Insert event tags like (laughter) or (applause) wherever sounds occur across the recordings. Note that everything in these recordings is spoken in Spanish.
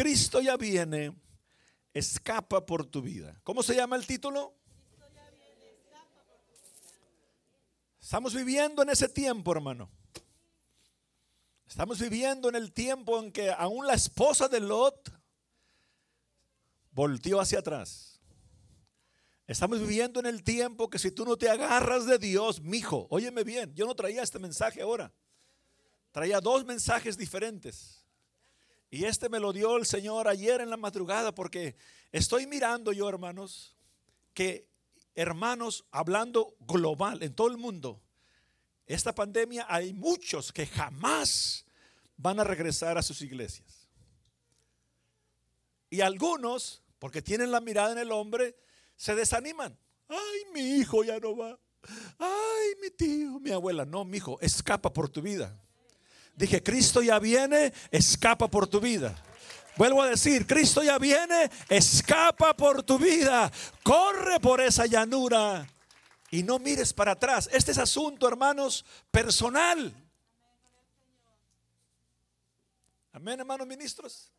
Cristo ya viene, escapa por tu vida. ¿Cómo se llama el título? Estamos viviendo en ese tiempo, hermano. Estamos viviendo en el tiempo en que aún la esposa de Lot volteó hacia atrás. Estamos viviendo en el tiempo que si tú no te agarras de Dios, mijo, óyeme bien, yo no traía este mensaje ahora. Traía dos mensajes diferentes. Y este me lo dio el Señor ayer en la madrugada porque estoy mirando yo, hermanos, que hermanos, hablando global en todo el mundo, esta pandemia hay muchos que jamás van a regresar a sus iglesias. Y algunos, porque tienen la mirada en el hombre, se desaniman. Ay, mi hijo ya no va. Ay, mi tío, mi abuela. No, mi hijo, escapa por tu vida. Dije, Cristo ya viene, escapa por tu vida. Vuelvo a decir, Cristo ya viene, escapa por tu vida. Corre por esa llanura y no mires para atrás. Este es asunto, hermanos, personal. Amén, hermanos ministros.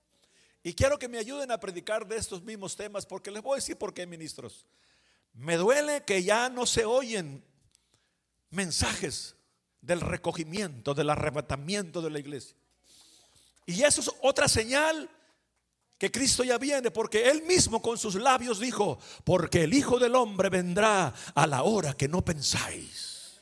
Y quiero que me ayuden a predicar de estos mismos temas porque les voy a decir por qué, ministros. Me duele que ya no se oyen mensajes del recogimiento, del arrebatamiento de la iglesia. Y eso es otra señal que Cristo ya viene, porque Él mismo con sus labios dijo, porque el Hijo del Hombre vendrá a la hora que no pensáis.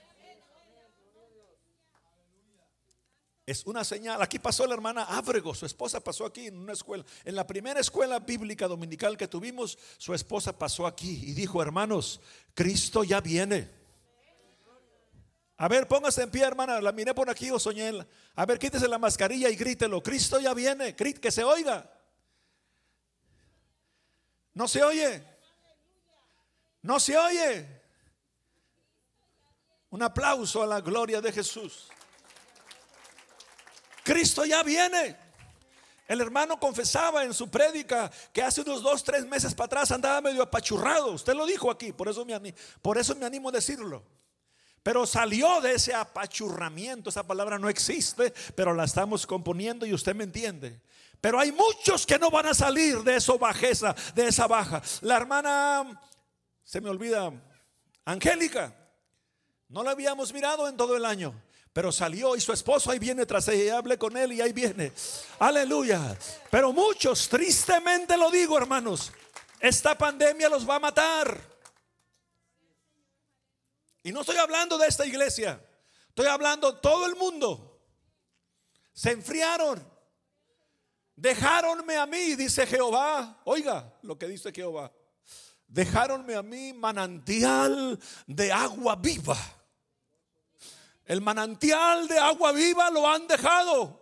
Es una señal. Aquí pasó la hermana Ábrego, su esposa pasó aquí en una escuela. En la primera escuela bíblica dominical que tuvimos, su esposa pasó aquí y dijo, hermanos, Cristo ya viene. A ver, póngase en pie, hermana. La miré por aquí o soñé. A ver, quítese la mascarilla y grítelo. Cristo ya viene. Que se oiga. No se oye. No se oye. Un aplauso a la gloria de Jesús. Cristo ya viene. El hermano confesaba en su prédica que hace unos dos, tres meses para atrás andaba medio apachurrado. Usted lo dijo aquí, por eso me animo, por eso me animo a decirlo. Pero salió de ese apachurramiento. Esa palabra no existe, pero la estamos componiendo y usted me entiende. Pero hay muchos que no van a salir de esa bajeza, de esa baja. La hermana, se me olvida, Angélica, no la habíamos mirado en todo el año. Pero salió y su esposo ahí viene tras ella. Y hablé con él y ahí viene. Aleluya. Pero muchos, tristemente lo digo, hermanos, esta pandemia los va a matar. Y no estoy hablando de esta iglesia. Estoy hablando todo el mundo. Se enfriaron. Dejáronme a mí, dice Jehová. Oiga lo que dice Jehová. Dejáronme a mí manantial de agua viva. El manantial de agua viva lo han dejado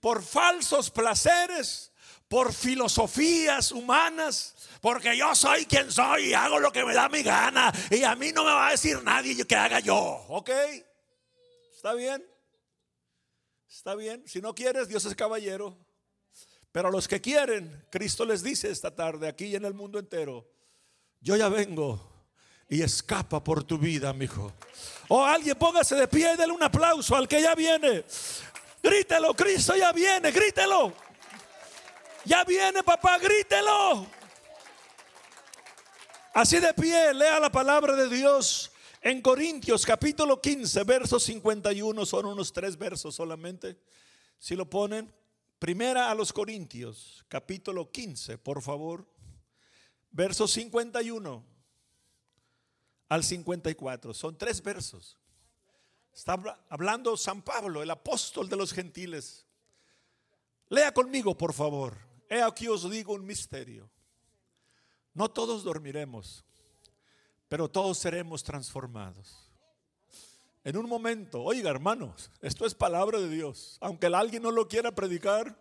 por falsos placeres, por filosofías humanas, porque yo soy quien soy y hago lo que me da mi gana y a mí no me va a decir nadie que haga yo, ¿ok? ¿Está bien? ¿Está bien? Si no quieres, Dios es caballero. Pero a los que quieren, Cristo les dice esta tarde, aquí y en el mundo entero, yo ya vengo y escapa por tu vida, mi hijo. O oh, alguien póngase de pie y dele un aplauso al que ya viene. Grítelo, Cristo ya viene, grítelo. Ya viene, papá, grítelo. Así de pie, lea la palabra de Dios en Corintios capítulo 15, versos 51, son unos tres versos solamente. Si lo ponen, Primera a los Corintios, capítulo 15, por favor, versos 51 al 54. Son tres versos. Está hablando San Pablo, el apóstol de los gentiles. Lea conmigo, por favor. He aquí os digo un misterio. No todos dormiremos, pero todos seremos transformados. En un momento, oiga hermanos, esto es palabra de Dios. Aunque alguien no lo quiera predicar,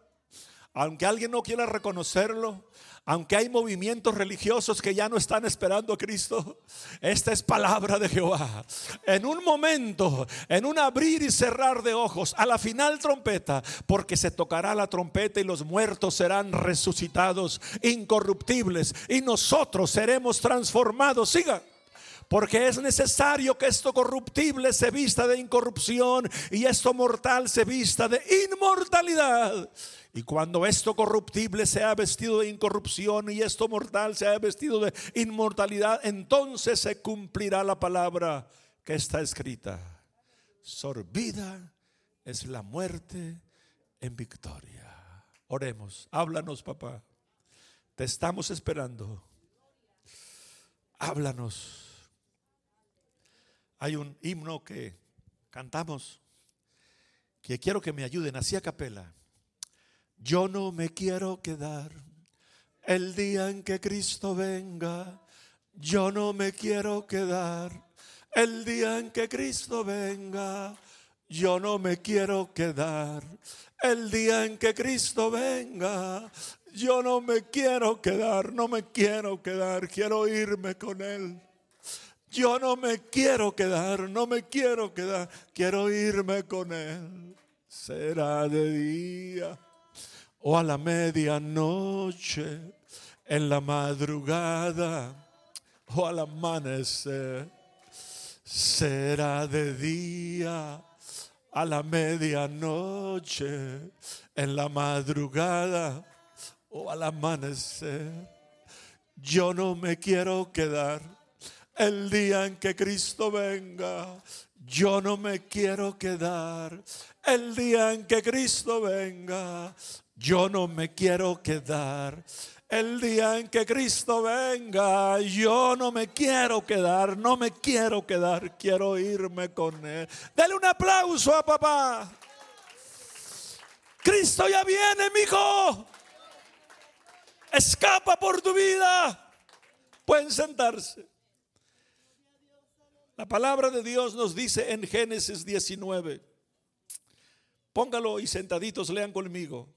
aunque alguien no quiera reconocerlo, aunque hay movimientos religiosos que ya no están esperando a Cristo, esta es palabra de Jehová. En un momento, en un abrir y cerrar de ojos, a la final trompeta, porque se tocará la trompeta y los muertos serán resucitados, incorruptibles, y nosotros seremos transformados. Siga. Porque es necesario que esto corruptible se vista de incorrupción y esto mortal se vista de inmortalidad. Y cuando esto corruptible sea vestido de incorrupción y esto mortal sea vestido de inmortalidad, entonces se cumplirá la palabra que está escrita. Sorbida es la muerte en victoria. Oremos, háblanos papá. Te estamos esperando. Háblanos. Hay un himno que cantamos que quiero que me ayuden así a capela. Yo no me quiero quedar el día en que Cristo venga. Yo no me quiero quedar el día en que Cristo venga. Yo no me quiero quedar el día en que Cristo venga. Yo no me quiero quedar, no me quiero quedar, quiero irme con Él. Yo no me quiero quedar, no me quiero quedar, quiero irme con Él. Será de día o a la medianoche, en la madrugada o al amanecer. Será de día a la medianoche, en la madrugada o al amanecer. Yo no me quiero quedar el día en que Cristo venga. Yo no me quiero quedar el día en que Cristo venga. Yo no me quiero quedar. El día en que Cristo venga, yo no me quiero quedar, no me quiero quedar, quiero irme con Él. Dale un aplauso a papá. Cristo ya viene, mi hijo. Escapa por tu vida. Pueden sentarse. La palabra de Dios nos dice en Génesis 19. Póngalo y sentaditos lean conmigo.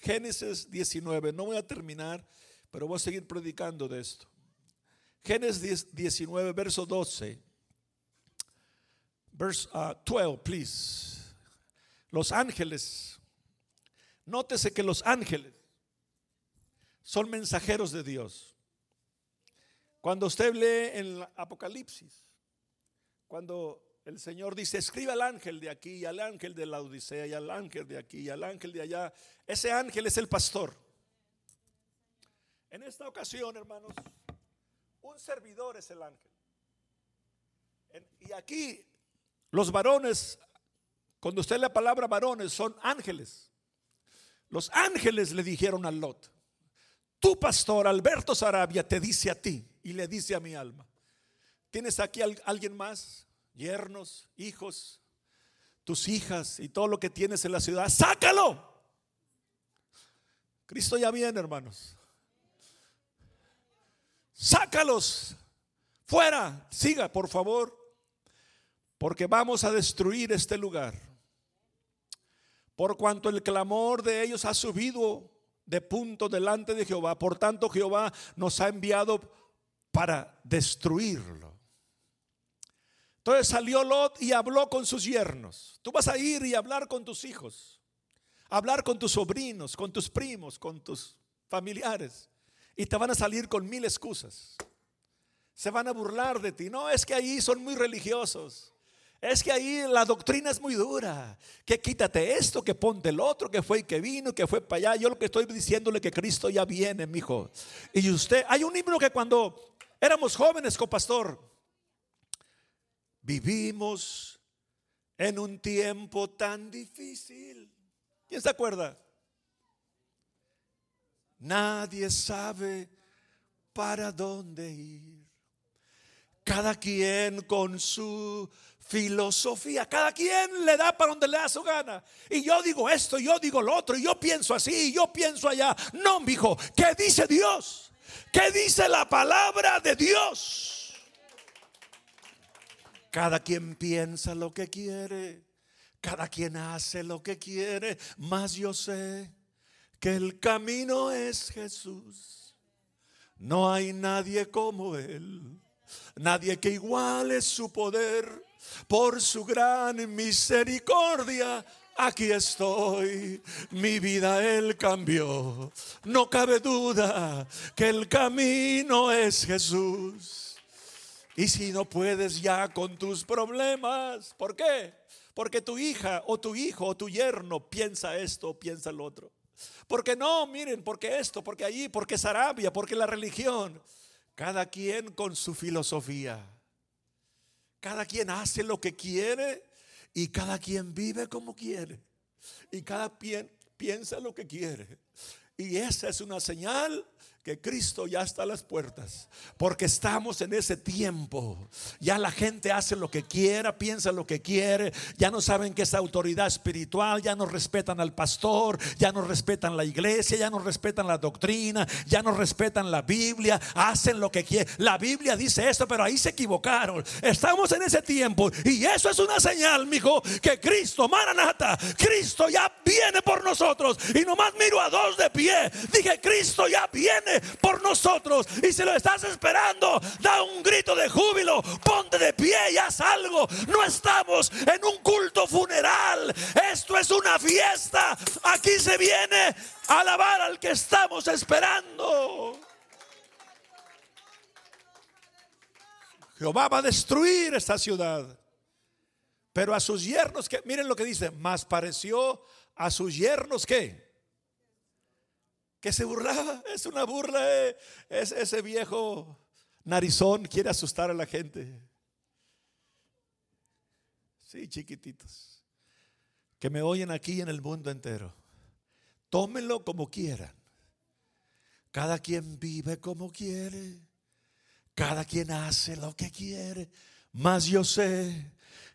Génesis 19, no voy a terminar, pero voy a seguir predicando de esto. Génesis 19, verso 12. Verse 12, uh, please. Los ángeles. Nótese que los ángeles son mensajeros de Dios. Cuando usted lee en Apocalipsis, cuando el Señor dice, escribe al ángel de aquí y al ángel de la Odisea y al ángel de aquí y al ángel de allá. Ese ángel es el pastor. En esta ocasión, hermanos, un servidor es el ángel. Y aquí los varones, cuando usted la palabra varones, son ángeles. Los ángeles le dijeron a Lot, tu pastor Alberto Sarabia te dice a ti y le dice a mi alma, ¿tienes aquí alguien más? Hijos, tus hijas y todo lo que tienes en la ciudad, sácalo. Cristo ya viene, hermanos. Sácalos fuera. Siga, por favor, porque vamos a destruir este lugar. Por cuanto el clamor de ellos ha subido de punto delante de Jehová, por tanto Jehová nos ha enviado para destruirlo. Entonces salió Lot y habló con sus yernos. Tú vas a ir y hablar con tus hijos, hablar con tus sobrinos, con tus primos, con tus familiares. Y te van a salir con mil excusas. Se van a burlar de ti. No, es que ahí son muy religiosos. Es que ahí la doctrina es muy dura. Que quítate esto, que ponte el otro, que fue y que vino, que fue para allá. Yo lo que estoy diciéndole que Cristo ya viene, mi hijo. Y usted, hay un himno que cuando éramos jóvenes, copastor, Vivimos en un tiempo tan difícil. ¿Quién se acuerda? Nadie sabe para dónde ir. Cada quien con su filosofía. Cada quien le da para donde le da su gana. Y yo digo esto, yo digo lo otro, yo pienso así, yo pienso allá. No, hijo, ¿qué dice Dios? ¿Qué dice la palabra de Dios? Cada quien piensa lo que quiere, cada quien hace lo que quiere, mas yo sé que el camino es Jesús. No hay nadie como Él, nadie que iguale su poder por su gran misericordia. Aquí estoy, mi vida Él cambió. No cabe duda que el camino es Jesús. Y si no puedes ya con tus problemas, ¿por qué? Porque tu hija o tu hijo o tu yerno piensa esto o piensa lo otro. Porque no, miren, porque esto, porque allí, porque es Arabia, porque la religión. Cada quien con su filosofía. Cada quien hace lo que quiere y cada quien vive como quiere. Y cada quien piensa lo que quiere. Y esa es una señal que Cristo ya está a las puertas, porque estamos en ese tiempo. Ya la gente hace lo que quiera, piensa lo que quiere, ya no saben que es autoridad espiritual, ya no respetan al pastor, ya no respetan la iglesia, ya no respetan la doctrina, ya no respetan la Biblia, hacen lo que quieren. La Biblia dice esto, pero ahí se equivocaron. Estamos en ese tiempo y eso es una señal, mijo, que Cristo, Maranata, Cristo ya viene por nosotros. Y nomás miro a dos de pie. Dije, Cristo ya viene por nosotros. Y si lo estás esperando, da un grito de júbilo, ponte de pie y haz algo. No estamos en un culto funeral, esto es una fiesta. Aquí se viene a alabar al que estamos esperando. Jehová va a destruir esta ciudad. Pero a sus yernos, que miren lo que dice, más pareció a sus yernos que que se burlaba. (laughs) Es una burla. Eh. Es ese viejo narizón quiere asustar a la gente. Sí, chiquititos. Que me oyen aquí en el mundo entero. Tómenlo como quieran. Cada quien vive como quiere. Cada quien hace lo que quiere. Mas yo sé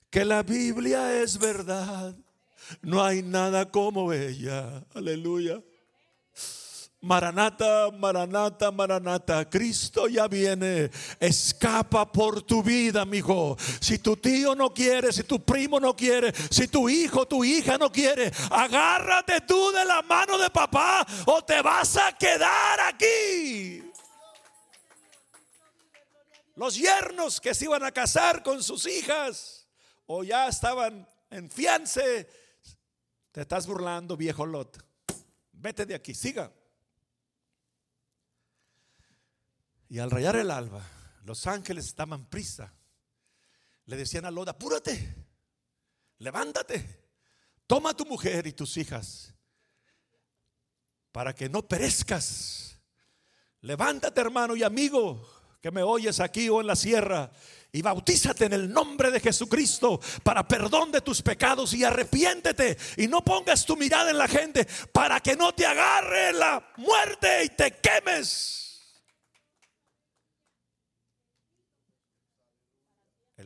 que la Biblia es verdad. No hay nada como ella. Aleluya. Maranata, Maranata, Maranata, Cristo ya viene. Escapa por tu vida, mi hijo. Si tu tío no quiere, si tu primo no quiere, si tu hijo, tu hija no quiere, agárrate tú de la mano de papá o te vas a quedar aquí. Los yernos que se iban a casar con sus hijas o ya estaban en fiance, te estás burlando, viejo Lot. Vete de aquí, siga. Y al rayar el alba, los ángeles estaban prisa. Le decían a Lot, apúrate, levántate, toma tu mujer y tus hijas para que no perezcas. Levántate hermano y amigo que me oyes aquí o en la sierra y bautízate en el nombre de Jesucristo para perdón de tus pecados y arrepiéntete y no pongas tu mirada en la gente para que no te agarre la muerte y te quemes.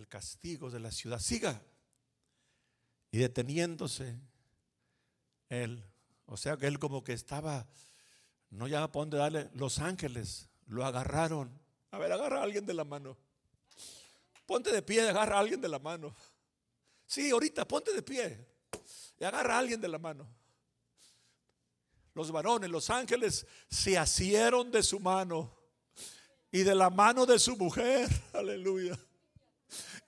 El castigo de la ciudad. Siga. Y deteniéndose, él, o sea que él como que estaba, no ya a dónde darle, los ángeles lo agarraron. A ver, agarra a alguien de la mano. Ponte de pie, agarra a alguien de la mano. Sí, ahorita ponte de pie y agarra a alguien de la mano. Los varones, los ángeles se asieron de su mano y de la mano de su mujer. (laughs) Aleluya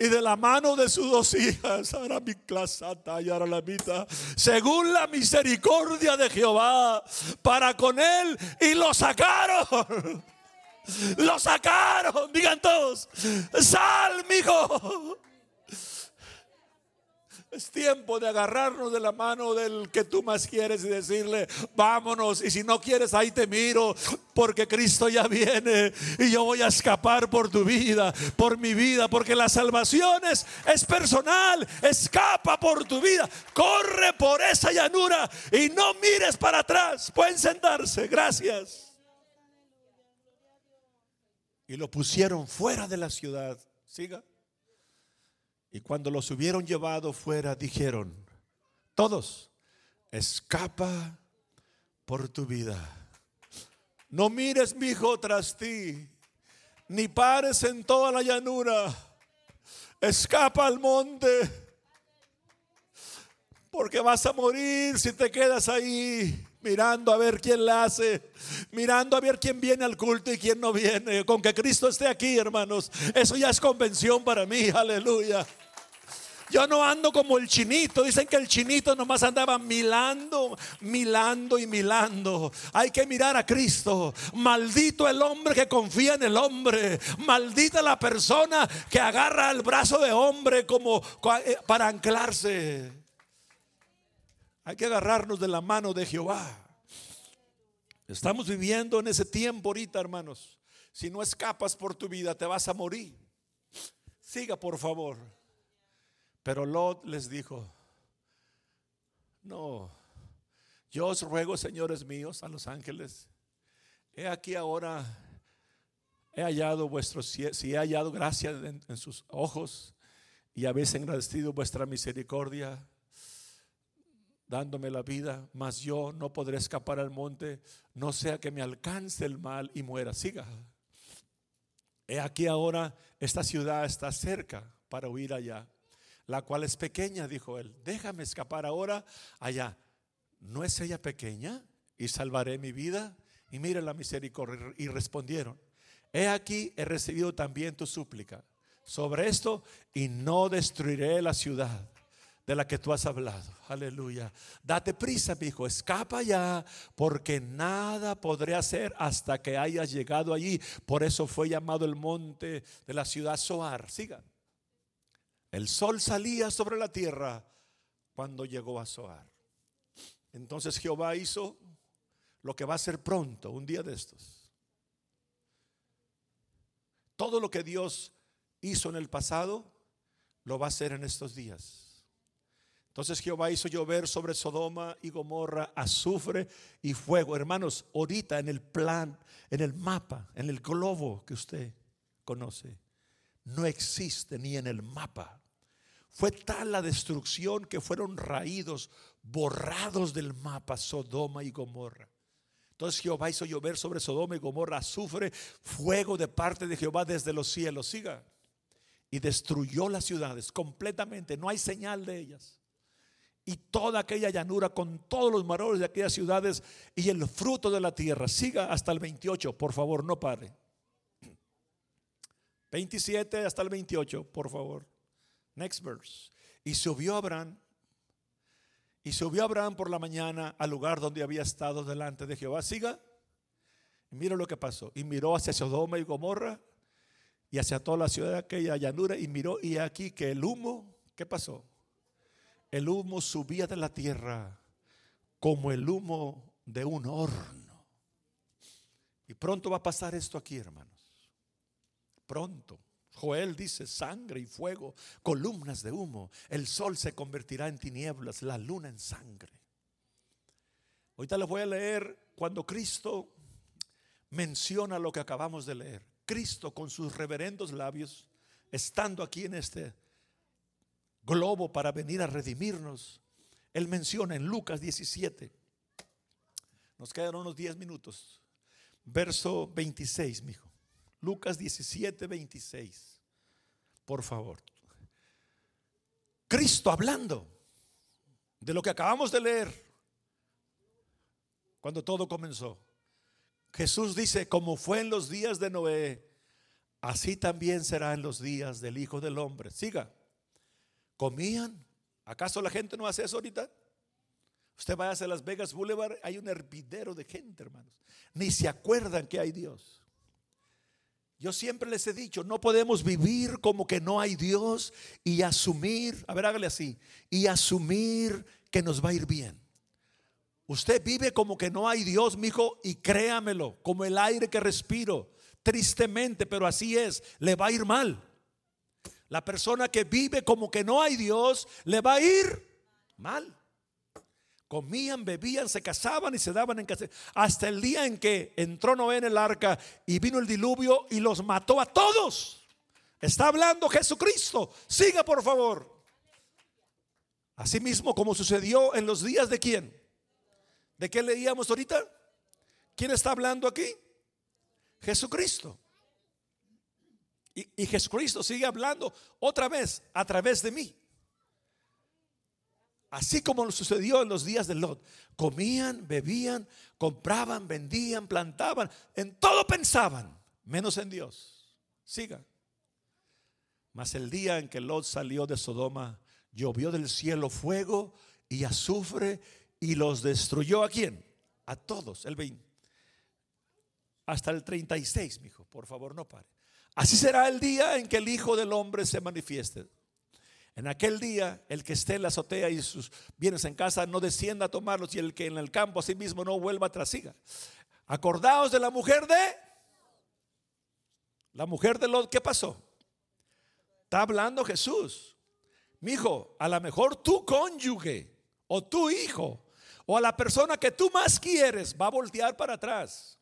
y de la mano de sus dos hijas, según la misericordia de Jehová, para con él, y lo sacaron. Lo sacaron, digan todos, sal, mijo. Es tiempo de agarrarnos de la mano del que tú más quieres y decirle, vámonos. Y si no quieres, ahí te miro, porque Cristo ya viene y yo voy a escapar por tu vida, por mi vida, porque la salvación es, es personal. Escapa por tu vida, corre por esa llanura y no mires para atrás. Pueden sentarse, gracias. Y lo pusieron fuera de la ciudad. Siga. Y cuando los hubieron llevado fuera, dijeron, todos, escapa por tu vida. No mires, mi hijo, tras ti, ni pares en toda la llanura. Escapa al monte, porque vas a morir si te quedas ahí mirando a ver quién la hace, mirando a ver quién viene al culto y quién no viene. Con que Cristo esté aquí, hermanos, eso ya es convención para mí, aleluya. Yo no ando como el chinito. Dicen que el chinito nomás andaba milando, milando y milando. Hay que mirar a Cristo. Maldito el hombre que confía en el hombre. Maldita la persona que agarra el brazo de hombre como eh, para anclarse. Hay que agarrarnos de la mano de Jehová. Estamos viviendo en ese tiempo ahorita, hermanos. Si no escapas por tu vida, te vas a morir. Siga, por favor. Pero Lot les dijo, no, yo os ruego, señores míos, a los ángeles, he aquí ahora, he hallado vuestros, si he hallado gracia en, en sus ojos y habéis agradecido vuestra misericordia, dándome la vida, mas yo no podré escapar al monte, no sea que me alcance el mal y muera. Siga. He aquí ahora esta ciudad está cerca para huir allá, la cual es pequeña, dijo él. Déjame escapar ahora allá. ¿No es ella pequeña? Y salvaré mi vida. Y mire la misericordia. Y respondieron, he aquí he recibido también tu súplica sobre esto y no destruiré la ciudad de la que tú has hablado. Aleluya. Date prisa, mi hijo, escapa ya, porque nada podré hacer hasta que hayas llegado allí. Por eso fue llamado el monte de la ciudad Soar. Sigan. El sol salía sobre la tierra cuando llegó a Soar. Entonces Jehová hizo lo que va a ser pronto, un día de estos. Todo lo que Dios hizo en el pasado, lo va a hacer en estos días. Entonces Jehová hizo llover sobre Sodoma y Gomorra azufre y fuego. Hermanos, ahorita en el plan, en el mapa, en el globo que usted conoce, no existe ni en el mapa. Fue tal la destrucción que fueron raídos, borrados del mapa Sodoma y Gomorra. Entonces Jehová hizo llover sobre Sodoma y Gomorra azufre, fuego de parte de Jehová desde los cielos. Siga. Y destruyó las ciudades completamente. No hay señal de ellas y toda aquella llanura con todos los marones de aquellas ciudades y el fruto de la tierra. Siga hasta el 28, por favor, no pare. 27 hasta el 28, por favor. Next verse. Y subió Abraham, y subió Abraham por la mañana al lugar donde había estado delante de Jehová. Siga. Y mira lo que pasó. Y miró hacia Sodoma y Gomorra y hacia toda la ciudad de aquella llanura y miró y aquí que el humo, ¿qué pasó? el humo subía de la tierra como el humo de un horno. Y pronto va a pasar esto aquí, hermanos. Pronto. Joel dice sangre y fuego, columnas de humo. El sol se convertirá en tinieblas, la luna en sangre. Ahorita les voy a leer cuando Cristo menciona lo que acabamos de leer. Cristo con sus reverendos labios, estando aquí en este globo para venir a redimirnos. Él menciona en Lucas 17. Nos quedan unos 10 minutos. Verso 26, mijo. Lucas 17, 26. Por favor. Cristo hablando de lo que acabamos de leer cuando todo comenzó. Jesús dice, como fue en los días de Noé, así también será en los días del Hijo del Hombre. Siga comían. ¿Acaso la gente no hace eso ahorita? Usted vaya a Las Vegas Boulevard, hay un hervidero de gente, hermanos. Ni se acuerdan que hay Dios. Yo siempre les he dicho, no podemos vivir como que no hay Dios y asumir, a ver, hágale así, y asumir que nos va a ir bien. Usted vive como que no hay Dios, mijo, y créamelo, como el aire que respiro, tristemente, pero así es, le va a ir mal. La persona que vive como que no hay Dios, le va a ir mal. Comían, bebían, se casaban y se daban en casa. Hasta el día en que entró Noé en el arca y vino el diluvio y los mató a todos. Está hablando Jesucristo. Siga por favor. Asimismo como sucedió en los días de quién. ¿De qué leíamos ahorita? ¿Quién está hablando aquí? Jesucristo. Y, Jesucristo sigue hablando otra vez a través de mí. Así como sucedió en los días de Lot. Comían, bebían, compraban, vendían, plantaban. En todo pensaban, menos en Dios. Sigan. Mas el día en que Lot salió de Sodoma, llovió del cielo fuego y azufre y los destruyó a quién? A todos. El 20. Hasta el 36, mijo. Por favor, no pare. Así será el día en que el Hijo del Hombre se manifieste. En aquel día, el que esté en la azotea y sus bienes en casa no descienda a tomarlos y el que en el campo a sí mismo no vuelva atrás siga. Acordaos de la mujer de la mujer de Lot, ¿qué pasó? Está hablando Jesús. Mi hijo, a lo mejor tu cónyuge o tu hijo o a la persona que tú más quieres va a voltear para atrás.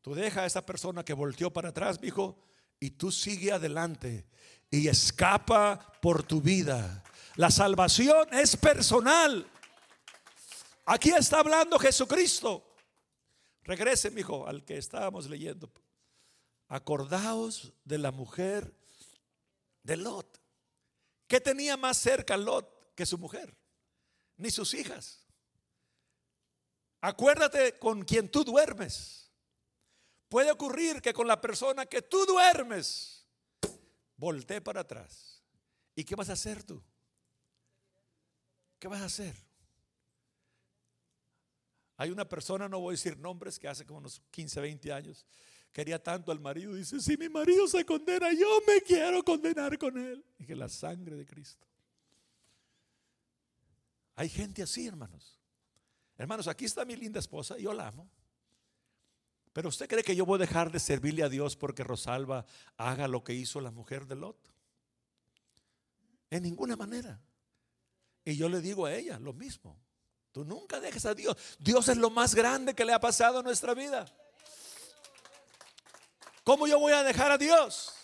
Tú deja a esa persona que volteó para atrás, mi hijo, y tú sigue adelante y escapa por tu vida. La salvación es personal. Aquí está hablando Jesucristo. Regrese, hijo, al que estábamos leyendo. Acordaos de la mujer de Lot. ¿Qué tenía más cerca Lot que su mujer? Ni sus hijas. Acuérdate con quien tú duermes. Puede ocurrir que con la persona que tú duermes, voltee para atrás. ¿Y qué vas a hacer tú? ¿Qué vas a hacer? Hay una persona, no voy a decir nombres, que hace como unos 15, 20 años, quería tanto al marido. Dice, si mi marido se condena, yo me quiero condenar con él. Y que la sangre de Cristo. Hay gente así, hermanos. Hermanos, aquí está mi linda esposa, yo la amo. Pero usted cree que yo voy a dejar de servirle a Dios porque Rosalba haga lo que hizo la mujer de Lot? En ninguna manera. Y yo le digo a ella lo mismo. Tú nunca dejes a Dios. Dios es lo más grande que le ha pasado a nuestra vida. ¿Cómo yo voy a dejar a Dios?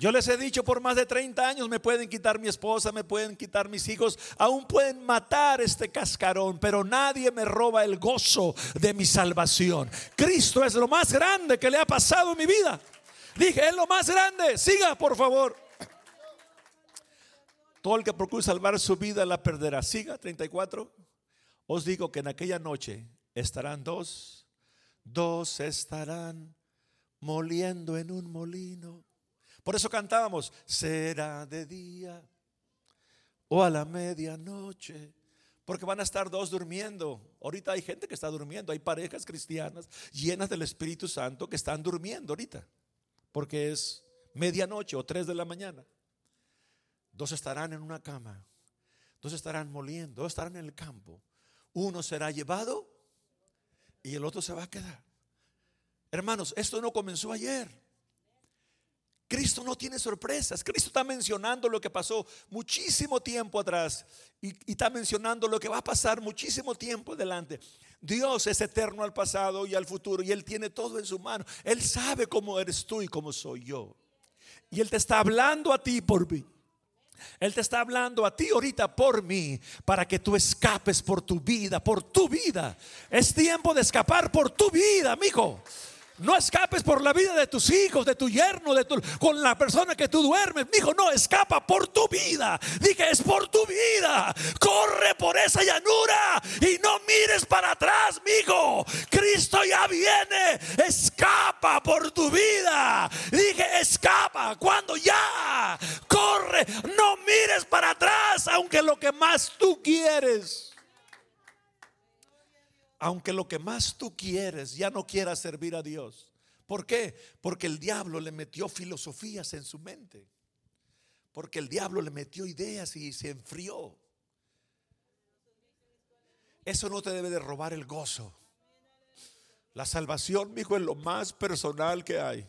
Yo les he dicho por más de 30 años, me pueden quitar mi esposa, me pueden quitar mis hijos, aún pueden matar este cascarón, pero nadie me roba el gozo de mi salvación. Cristo es lo más grande que le ha pasado en mi vida. Dije, es lo más grande. Siga, por favor. Todo el que procure salvar su vida la perderá. Siga, 34. Os digo que en aquella noche estarán dos, dos estarán moliendo en un molino por eso cantábamos, será de día o a la medianoche. Porque van a estar dos durmiendo. Ahorita hay gente que está durmiendo. Hay parejas cristianas llenas del Espíritu Santo que están durmiendo ahorita. Porque es medianoche o tres de la mañana. Dos estarán en una cama. Dos estarán moliendo. Dos estarán en el campo. Uno será llevado y el otro se va a quedar. Hermanos, esto no comenzó ayer. Cristo no tiene sorpresas. Cristo está mencionando lo que pasó muchísimo tiempo atrás y, está mencionando lo que va a pasar muchísimo tiempo adelante. Dios es eterno al pasado y al futuro y Él tiene todo en su mano. Él sabe cómo eres tú y cómo soy yo. Y Él te está hablando a ti por mí. Él te está hablando a ti ahorita por mí, para que tú escapes por tu vida, por tu vida. Es tiempo de escapar por tu vida, amigo. No escapes por la vida de tus hijos, de tu yerno, de tu, con la persona que tú duermes. Dijo, no, escapa por tu vida. Dije, es por tu vida. Corre por esa llanura y no mires para atrás, mijo. Cristo ya viene. Escapa por tu vida. Dije, escapa cuando ya. Corre, no mires para atrás, aunque lo que más tú quieres aunque lo que más tú quieres ya no quieras servir a Dios. ¿Por qué? Porque el diablo le metió filosofías en su mente. Porque el diablo le metió ideas y se enfrió. Eso no te debe de robar el gozo. La salvación, mi hijo, es lo más personal que hay.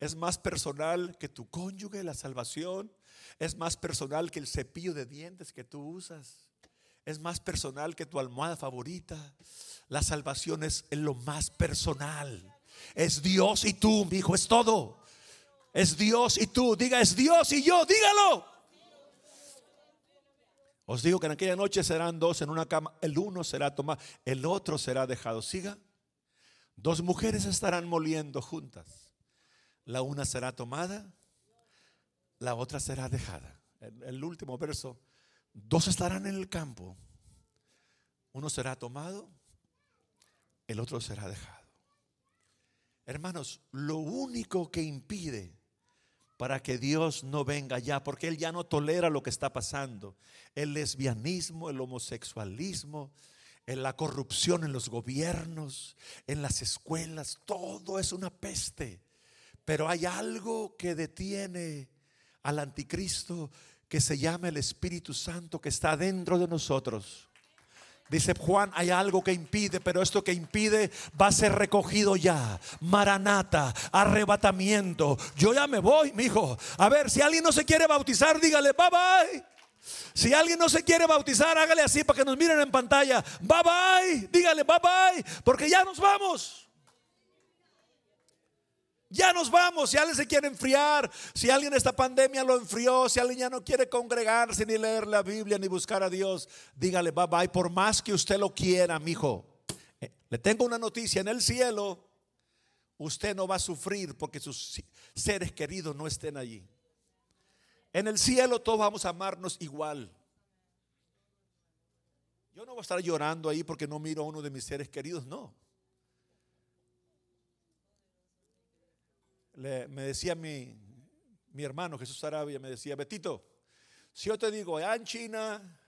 Es más personal que tu cónyuge, la salvación. Es más personal que el cepillo de dientes que tú usas es más personal que tu almohada favorita. La salvación es lo más personal. Es Dios y tú, mi hijo, es todo. Es Dios y tú. Diga, es Dios y yo, dígalo. Os digo que en aquella noche serán dos en una cama. El uno será tomado, el otro será dejado. Siga. Dos mujeres estarán moliendo juntas. La una será tomada, la otra será dejada. El último verso Dos estarán en el campo. Uno será tomado, el otro será dejado. Hermanos, lo único que impide para que Dios no venga ya, porque Él ya no tolera lo que está pasando, el lesbianismo, el homosexualismo, en la corrupción en los gobiernos, en las escuelas, todo es una peste. Pero hay algo que detiene al anticristo que se llama el Espíritu Santo que está dentro de nosotros. Dice Juan, hay algo que impide, pero esto que impide va a ser recogido ya. Maranata, arrebatamiento. Yo ya me voy, mi hijo. A ver, si alguien no se quiere bautizar, dígale, bye bye. Si alguien no se quiere bautizar, hágale así para que nos miren en pantalla. Bye bye. Dígale, bye bye. Porque ya nos vamos. Ya nos vamos. Si alguien se quiere enfriar, si alguien esta pandemia lo enfrió, si alguien ya no quiere congregarse, ni leer la Biblia, ni buscar a Dios, dígale bye bye. Por más que usted lo quiera, mi hijo. Eh, le tengo una noticia: en el cielo, usted no va a sufrir porque sus seres queridos no estén allí. En el cielo todos vamos a amarnos igual. Yo no voy a estar llorando ahí porque no miro a uno de mis seres queridos, no. Me decía mi, mi hermano Jesús Arabia, me decía, Betito, si yo te digo, allá en China,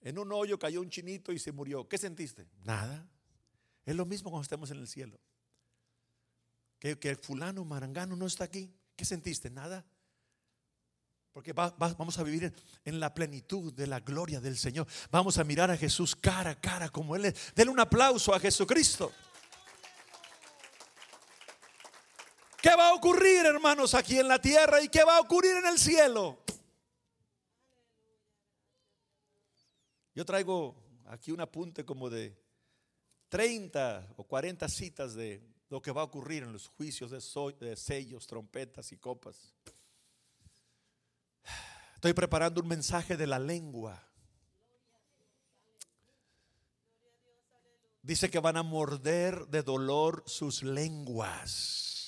en un hoyo cayó un chinito y se murió, ¿qué sentiste? Nada. Es lo mismo cuando estemos en el cielo. Que, que fulano, marangano no está aquí. ¿Qué sentiste? Nada. Porque vamos a vivir en, la plenitud de la gloria del Señor. Vamos a mirar a Jesús cara a cara como Él es. Denle un aplauso a Jesucristo. ¿Qué va a ocurrir, hermanos, aquí en la tierra y qué va a ocurrir en el cielo? Yo traigo aquí un apunte como de 30 o 40 citas de lo que va a ocurrir en los juicios de, sellos, trompetas y copas. Estoy preparando un mensaje de la lengua. Dice que van a morder de dolor sus lenguas.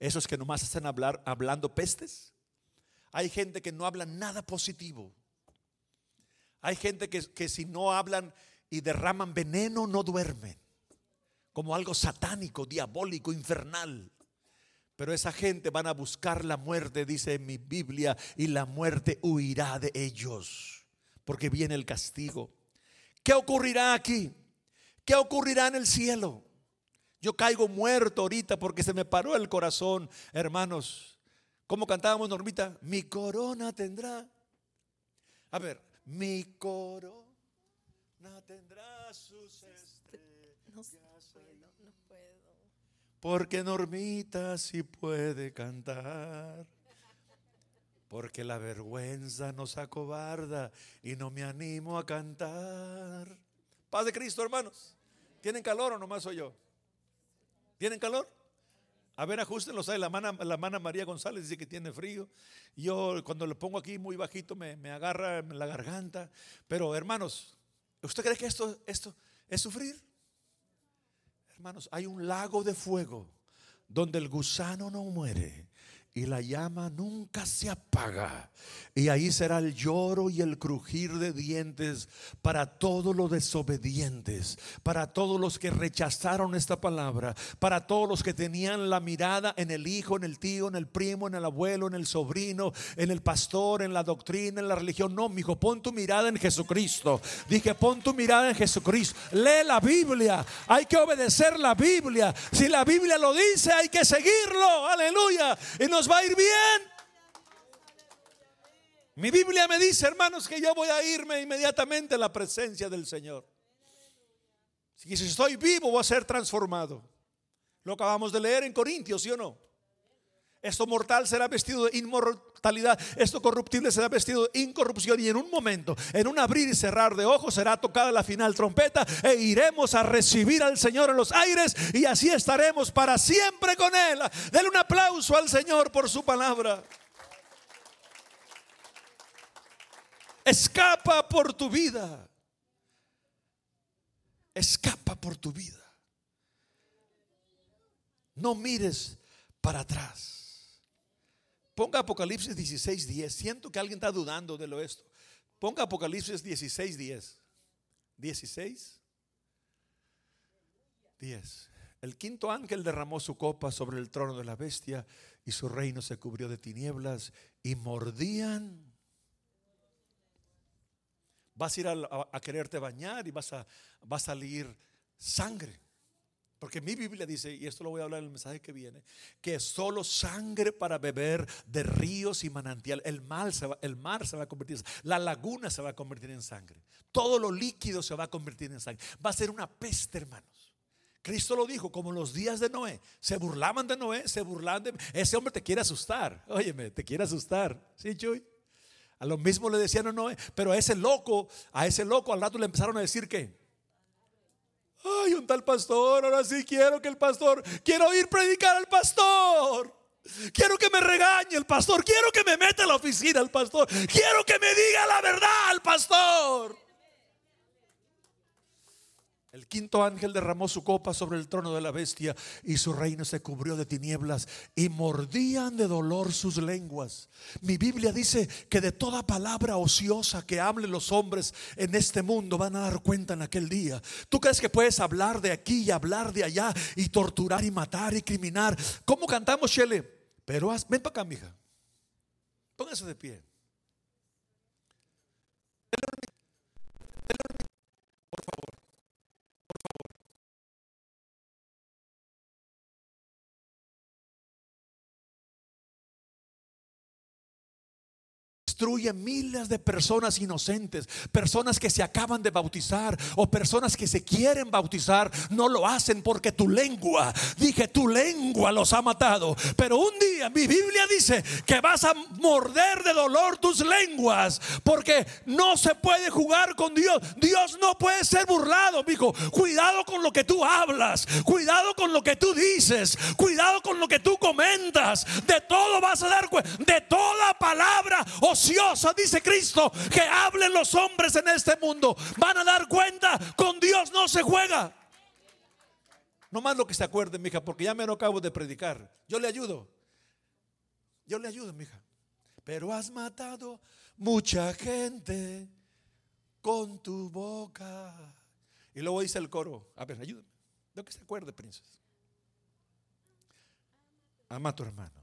Esos que nomás están hablar, hablando pestes. Hay gente que no habla nada positivo. Hay gente que, que si no hablan y derraman veneno no duermen. Como algo satánico, diabólico, infernal. Pero esa gente van a buscar la muerte, dice en mi Biblia, y la muerte huirá de ellos, porque viene el castigo. ¿Qué ocurrirá aquí? ¿Qué ocurrirá en el cielo? Yo caigo muerto ahorita porque se me paró el corazón, hermanos. ¿Cómo cantábamos, Normita? Mi corona tendrá. A ver, mi corona tendrá sus estrellas. No, no puedo. Porque Normita sí puede cantar. Porque la vergüenza nos acobarda y no me animo a cantar. Paz de Cristo, hermanos. ¿Tienen calor o nomás soy yo? ¿Tienen calor? A ver, ajustenlo. ¿sabe? La mana, la mana María González dice que tiene frío. Yo cuando lo pongo aquí muy bajito me, me agarra la garganta. Pero hermanos, ¿usted cree que esto, esto es sufrir? Hermanos, hay un lago de fuego donde el gusano no muere y la llama nunca se apaga. Y ahí será el lloro y el crujir de dientes para todos los desobedientes, para todos los que rechazaron esta palabra, para todos los que tenían la mirada en el hijo, en el tío, en el primo, en el abuelo, en el sobrino, en el pastor, en la doctrina, en la religión. No, mi hijo, pon tu mirada en Jesucristo. Dije, pon tu mirada en Jesucristo. Lee la Biblia. Hay que obedecer la Biblia. Si la Biblia lo dice, hay que seguirlo. Aleluya. Y nos va a ir bien. Mi Biblia me dice, hermanos, que yo voy a irme inmediatamente a la presencia del Señor. Si estoy vivo, voy a ser transformado. Lo acabamos de leer en Corintios, ¿sí o no? Esto mortal será vestido de inmortalidad, esto corruptible será vestido de incorrupción y en un momento, en un abrir y cerrar de ojos será tocada la final trompeta e iremos a recibir al Señor en los aires y así estaremos para siempre con Él. Denle un aplauso al Señor por su palabra. Escapa por tu vida. Escapa por tu vida. No mires para atrás. Ponga Apocalipsis 16, 10. Siento que alguien está dudando de lo esto. Ponga Apocalipsis 16, 10. 16, 10. El quinto ángel derramó su copa sobre el trono de la bestia y su reino se cubrió de tinieblas y mordían. Vas a ir a, quererte bañar y vas a, va a salir sangre. Porque mi Biblia dice, y esto lo voy a hablar en el mensaje que viene, que solo sangre para beber de ríos y manantial. El, mar se va, el mar se va a convertir, la laguna se va a convertir en sangre. Todo lo líquido se va a convertir en sangre. Va a ser una peste, hermanos. Cristo lo dijo, como en los días de Noé. Se burlaban de Noé, se burlaban de... Ese hombre te quiere asustar. Óyeme, te quiere asustar. ¿Sí, Chuy? A lo mismo le decían a Noé. Pero a ese loco, a ese loco al rato le empezaron a decir que... Ay, un tal pastor, ahora sí quiero que el pastor, quiero ir predicar al pastor. Quiero que me regañe el pastor, quiero que me meta a la oficina el pastor, quiero que me diga la verdad al pastor. El quinto ángel derramó su copa sobre el trono de la bestia y su reino se cubrió de tinieblas y mordían de dolor sus lenguas. Mi Biblia dice que de toda palabra ociosa que hablen los hombres en este mundo van a dar cuenta en aquel día. ¿Tú crees que puedes hablar de aquí y hablar de allá y torturar y matar y criminar? ¿Cómo cantamos, Shelley? Pero ven para acá, mija. Póngase de pie. Destruye miles de personas inocentes, personas que se acaban de bautizar o personas que se quieren bautizar, no lo hacen porque tu lengua, dije, tu lengua los ha matado. Pero un día mi Biblia dice que vas a morder de dolor tus lenguas porque no se puede jugar con Dios. Dios no puede ser burlado, hijo. Cuidado con lo que tú hablas, cuidado con lo que tú dices, cuidado con lo que tú comentas. De todo vas a dar cuenta, de toda palabra o dice Cristo, que hablen los hombres en este mundo. Van a dar cuenta, con Dios no se juega. No más lo que se acuerden, mija, porque ya me no acabo de predicar. Yo le ayudo. Yo le ayudo, mija. Pero has matado mucha gente con tu boca. Y luego dice el coro. A ver, ayúdame. Lo que se acuerde, princesa. Ama a tu hermano.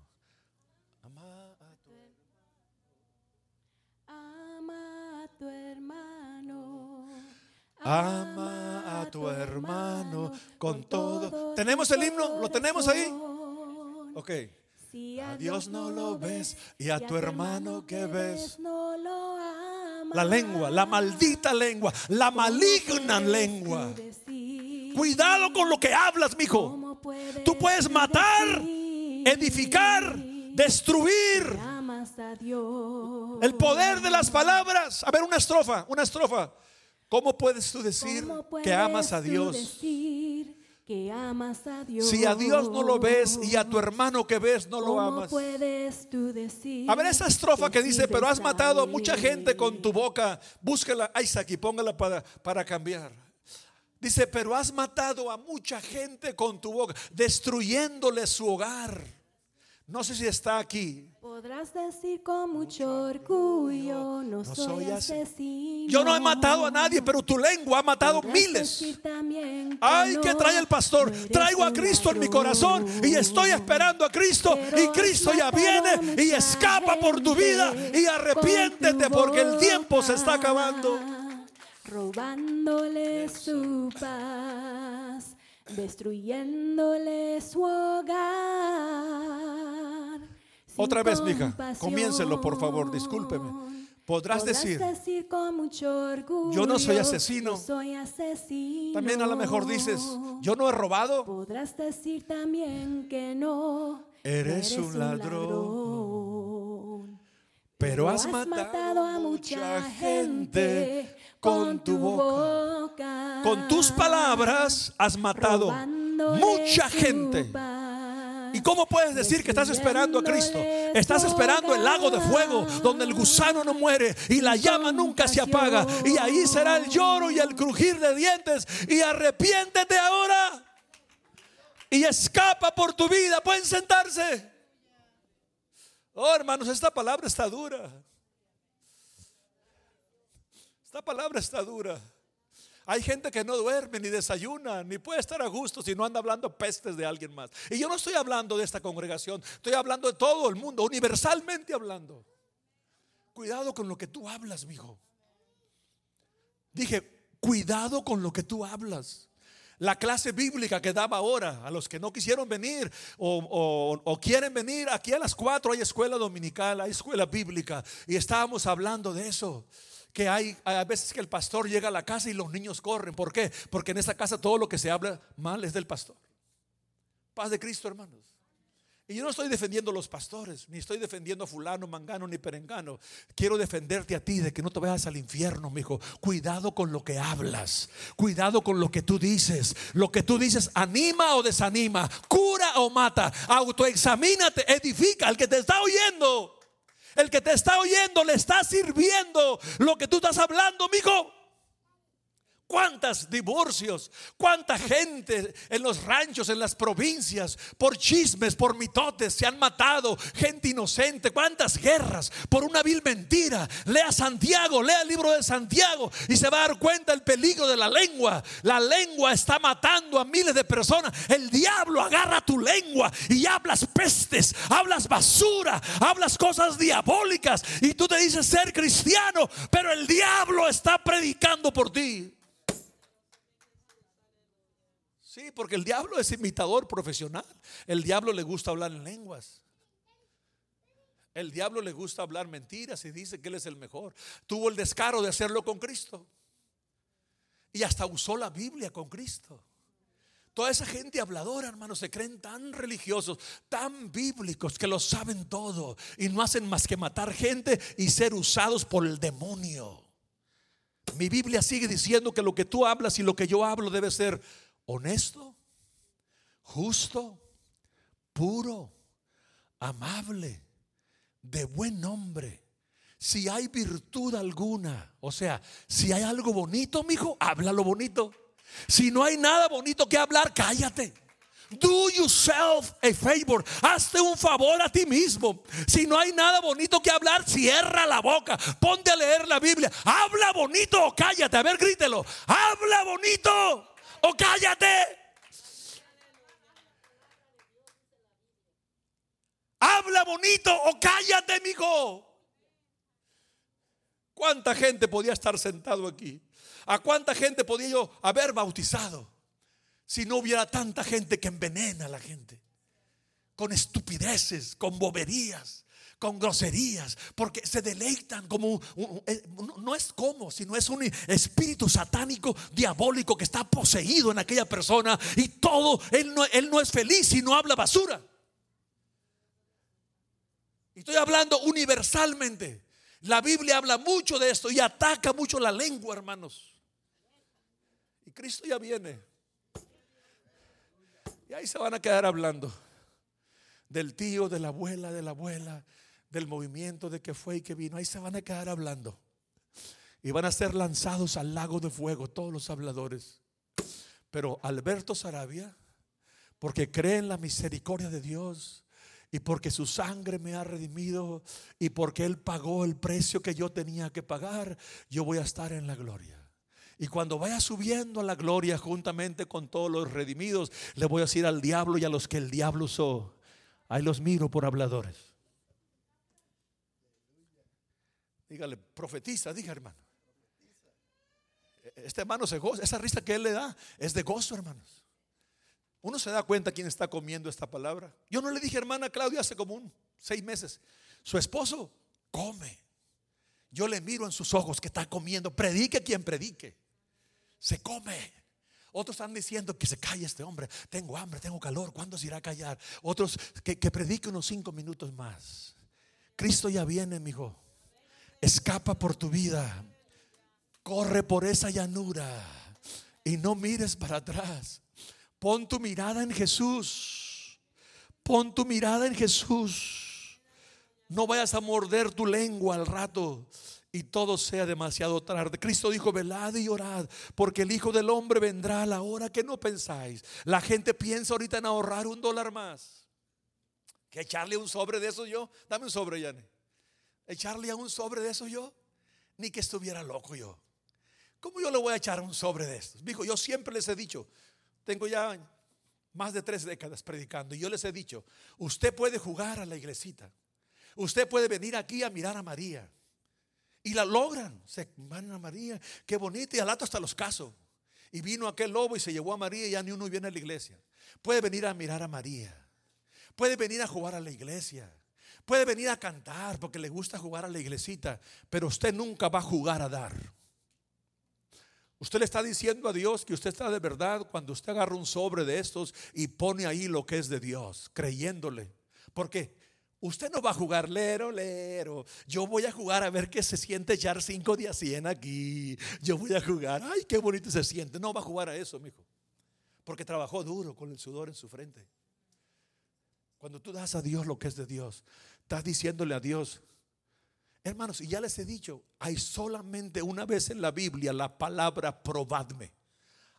Tu hermano. Ama a tu hermano con todo. ¿Tenemos el himno? ¿Lo tenemos ahí? Ok. Si a Dios no lo ves y a tu hermano que ves. No lo ama, la lengua, la maldita lengua, la maligna lengua. Cuidado con lo que hablas, mijo. Tú puedes matar, edificar, destruir el poder de las palabras. A ver, una estrofa, una estrofa. ¿Cómo puedes tú decir que amas a Dios? Que amas a Dios. Si a Dios no lo ves y a tu hermano que ves no lo amas. puedes tú decir? A ver esa estrofa que dice, pero has matado a mucha gente con tu boca. Búscala, Isaac, y póngala para, para cambiar. Dice, pero has matado a mucha gente con tu boca, destruyéndole su hogar. No sé si está aquí. Podrás decir con mucho orgullo, no, soy asesino. Yo no he matado a nadie, pero tu lengua ha matado miles. Ay, que trae el pastor. Traigo a Cristo en mi corazón y estoy esperando a Cristo. Y Cristo ya viene y escapa por tu vida y arrepiéntete porque el tiempo se está acabando. Robándole su paz destruyéndole su hogar. Otra vez, mija, comiéncelo, por favor, discúlpeme. Podrás, decir, con mucho orgullo, yo no soy asesino. soy asesino. También a lo mejor dices, yo no he robado. Podrás decir también que no. Eres, un ladrón. Pero, has, matado, a mucha gente con tu boca. Con tus palabras has matado mucha gente. ¿Y cómo puedes decir que estás esperando a Cristo? Estás esperando el lago de fuego donde el gusano no muere y la llama nunca se apaga. Y ahí será el lloro y el crujir de dientes. Y arrepiéntete ahora. Y escapa por tu vida. Pueden sentarse. Oh, hermanos, esta palabra está dura. Esta palabra está dura. Hay gente que no duerme ni desayuna, ni puede estar a gusto si no anda hablando pestes de alguien más. Y yo no estoy hablando de esta congregación, estoy hablando de todo el mundo, universalmente hablando. Cuidado con lo que tú hablas, mijo. Dije, cuidado con lo que tú hablas. la clase bíblica que daba ahora a los que no quisieron venir o, quieren venir. Aquí a las cuatro hay escuela dominical, hay escuela bíblica y estábamos hablando de eso. Que hay a veces que el pastor llega a la casa y los niños corren. ¿Por qué? Porque en esa casa todo lo que se habla mal es del pastor. Paz de Cristo, hermanos. Y yo no estoy defendiendo a los pastores, ni estoy defendiendo a fulano, mangano, ni perengano. Quiero defenderte a ti de que no te vayas al infierno, mi hijo. Cuidado con lo que hablas. Cuidado con lo que tú dices. Lo que tú dices anima o desanima, cura o mata. Autoexamínate, edifica. El que te está oyendo, el que te está oyendo le está sirviendo lo que tú estás hablando, mi hijo. ¿Cuántos divorcios? ¿Cuánta gente en los ranchos, en las provincias, por chismes, por mitotes, se han matado? Gente inocente. ¿Cuántas guerras por una vil mentira? Lea Santiago, lea el libro de Santiago y se va a dar cuenta el peligro de la lengua. La lengua está matando a miles de personas. El diablo agarra tu lengua y hablas pestes, hablas basura, hablas cosas diabólicas y tú te dices ser cristiano, pero el diablo está predicando por ti. Sí, porque el diablo es imitador profesional. El diablo le gusta hablar en lenguas. El diablo le gusta hablar mentiras y dice que él es el mejor. Tuvo el descaro de hacerlo con Cristo. Y hasta usó la Biblia con Cristo. Toda esa gente habladora, hermanos, se creen tan religiosos, tan bíblicos, que lo saben todo y no hacen más que matar gente y ser usados por el demonio. Mi Biblia sigue diciendo que lo que tú hablas y lo que yo hablo debe ser honesto, justo, puro, amable, de buen nombre. Si hay virtud alguna, o sea, si hay algo bonito, mijo, háblalo bonito. Si no hay nada bonito que hablar, cállate. Do yourself a favor. Hazte un favor a ti mismo. Si no hay nada bonito que hablar, cierra la boca. Ponte a leer la Biblia. Habla bonito o cállate. A ver, grítelo. Habla bonito o cállate. Habla bonito o cállate, mijo. ¿Cuánta gente podía estar sentado aquí? ¿A cuánta gente podía yo haber bautizado si no hubiera tanta gente que envenena a la gente? Con estupideces, con boberías con groserías, porque se deleitan como, eh, no es como, sino es un espíritu satánico, diabólico que está poseído en aquella persona y todo, él no, él no es feliz si no habla basura. Estoy hablando universalmente. La Biblia habla mucho de esto y ataca mucho la lengua, hermanos. Y Cristo ya viene. Y ahí se van a quedar hablando del tío, de la abuela, de la abuela, del movimiento de que fue y que vino. Ahí se van a quedar hablando. Y van a ser lanzados al lago de fuego todos los habladores. Pero Alberto Sarabia, porque cree en la misericordia de Dios y porque su sangre me ha redimido y porque Él pagó el precio que yo tenía que pagar, yo voy a estar en la gloria. Y cuando vaya subiendo a la gloria juntamente con todos los redimidos, le voy a decir al diablo y a los que el diablo usó, ahí los miro por habladores. Dígale, profetiza, diga hermano. Este hermano se goza, esa risa que él le da es de gozo, hermanos. Uno se da cuenta quién está comiendo esta palabra. Yo no le dije, hermana Claudia, hace como un seis meses. Su esposo come. Yo le miro en sus ojos que está comiendo. Predique quien predique. Se come. Otros están diciendo que se calle este hombre. Tengo hambre, tengo calor. ¿Cuándo se irá a callar? Otros que, que predique unos cinco minutos más. Cristo ya viene, mi hijo. Escapa por tu vida. Corre por esa llanura y no mires para atrás. Pon tu mirada en Jesús. Pon tu mirada en Jesús. No vayas a morder tu lengua al rato y todo sea demasiado tarde. Cristo dijo, velad y orad, porque el Hijo del Hombre vendrá a la hora que no pensáis. La gente piensa ahorita en ahorrar un dólar más. Que echarle un sobre de eso yo. Dame un sobre, Yane echarle a un sobre de eso yo, ni que estuviera loco yo. ¿Cómo yo le voy a echar un sobre de estos? Dijo, yo siempre les he dicho, tengo ya más de tres décadas predicando y yo les he dicho, usted puede jugar a la iglesita, usted puede venir aquí a mirar a María y la logran, se van a María, qué bonita y al hasta los casos. Y vino aquel lobo y se llevó a María y ya ni uno viene a la iglesia. Puede venir a mirar a María. Puede venir a jugar a la iglesia. Puede venir a cantar porque le gusta jugar a la iglesita. Pero usted nunca va a jugar a dar. Usted le está diciendo a Dios que usted está de verdad cuando usted agarra un sobre de estos y pone ahí lo que es de Dios, creyéndole. Porque usted no va a jugar lero, lero. Yo voy a jugar a ver qué se siente echar cinco de a 100 aquí. Yo voy a jugar, ay, qué bonito se siente. No va a jugar a eso, mijo. Porque trabajó duro con el sudor en su frente. Cuando tú das a Dios lo que es de Dios, estás diciéndole a Dios, Hermanos, y ya les he dicho, hay solamente una vez en la Biblia la palabra probadme.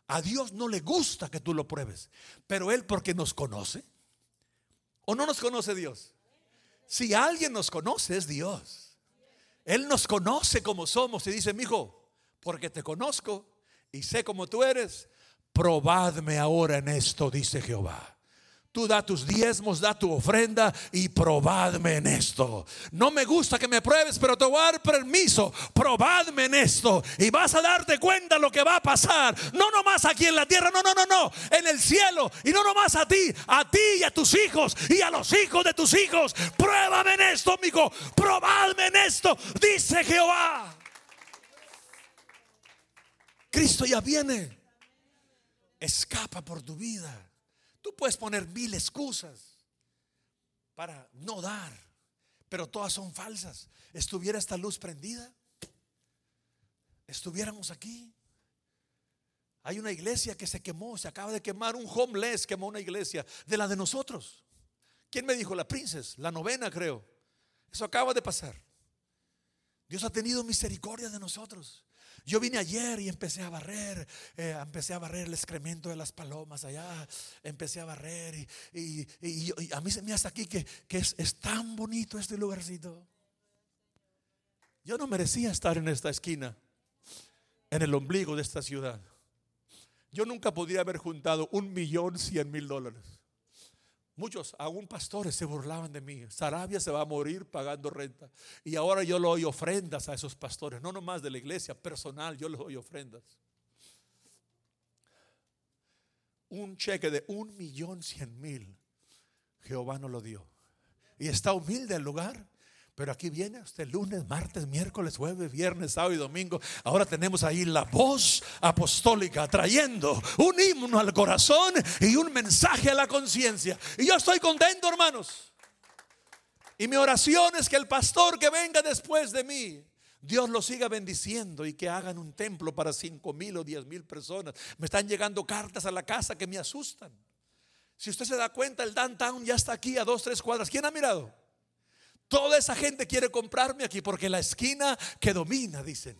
A Dios no le gusta que tú lo pruebes, pero Él porque nos conoce. ¿O no nos conoce Dios? Si alguien nos conoce es Dios. Él nos conoce como somos y dice, mi hijo, porque te conozco y sé cómo tú eres, probadme ahora en esto, dice Jehová. Tú da tus diezmos, da tu ofrenda y probadme en esto. No me gusta que me pruebes, pero te voy a dar permiso. Probadme en esto y vas a darte cuenta lo que va a pasar. No nomás aquí en la tierra, no, no, no, no. En el cielo y no nomás a ti, a ti y a tus hijos y a los hijos de tus hijos. Pruébame en esto, amigo. Probadme en esto, dice Jehová. Cristo ya viene. Escapa por tu vida. Tú puedes poner mil excusas para no dar, pero todas son falsas. ¿Estuviera esta luz prendida? ¿Estuviéramos aquí? Hay una iglesia que se quemó, se acaba de quemar, un homeless quemó una iglesia de la de nosotros. ¿Quién me dijo? La princesa, la novena creo. Eso acaba de pasar. Dios ha tenido misericordia de nosotros. Yo vine ayer y empecé a barrer, eh, empecé a barrer el excremento de las palomas allá, empecé a barrer y, a mí se me hace aquí que, es, es tan bonito este lugarcito. Yo no merecía estar en esta esquina, en el ombligo de esta ciudad. Yo nunca podría haber juntado un millón cien mil dólares. Muchos, aún pastores, se burlaban de mí. Sarabia se va a morir pagando renta. Y ahora yo le doy ofrendas a esos pastores, no nomás de la iglesia, personal, yo les doy ofrendas. Un cheque de un millón cien mil, Jehová no lo dio. Y está humilde el lugar. Pero aquí viene usted lunes, martes, miércoles, jueves, viernes, sábado y domingo. Ahora tenemos ahí la voz apostólica trayendo un himno al corazón y un mensaje a la conciencia. Y yo estoy contento, hermanos. Y mi oración es que el pastor que venga después de mí, Dios lo siga bendiciendo y que hagan un templo para cinco mil o diez mil personas. Me están llegando cartas a la casa que me asustan. Si usted se da cuenta, el downtown ya está aquí a dos, tres cuadras. ¿Quién ha mirado? Toda esa gente quiere comprarme aquí porque la esquina que domina, dicen.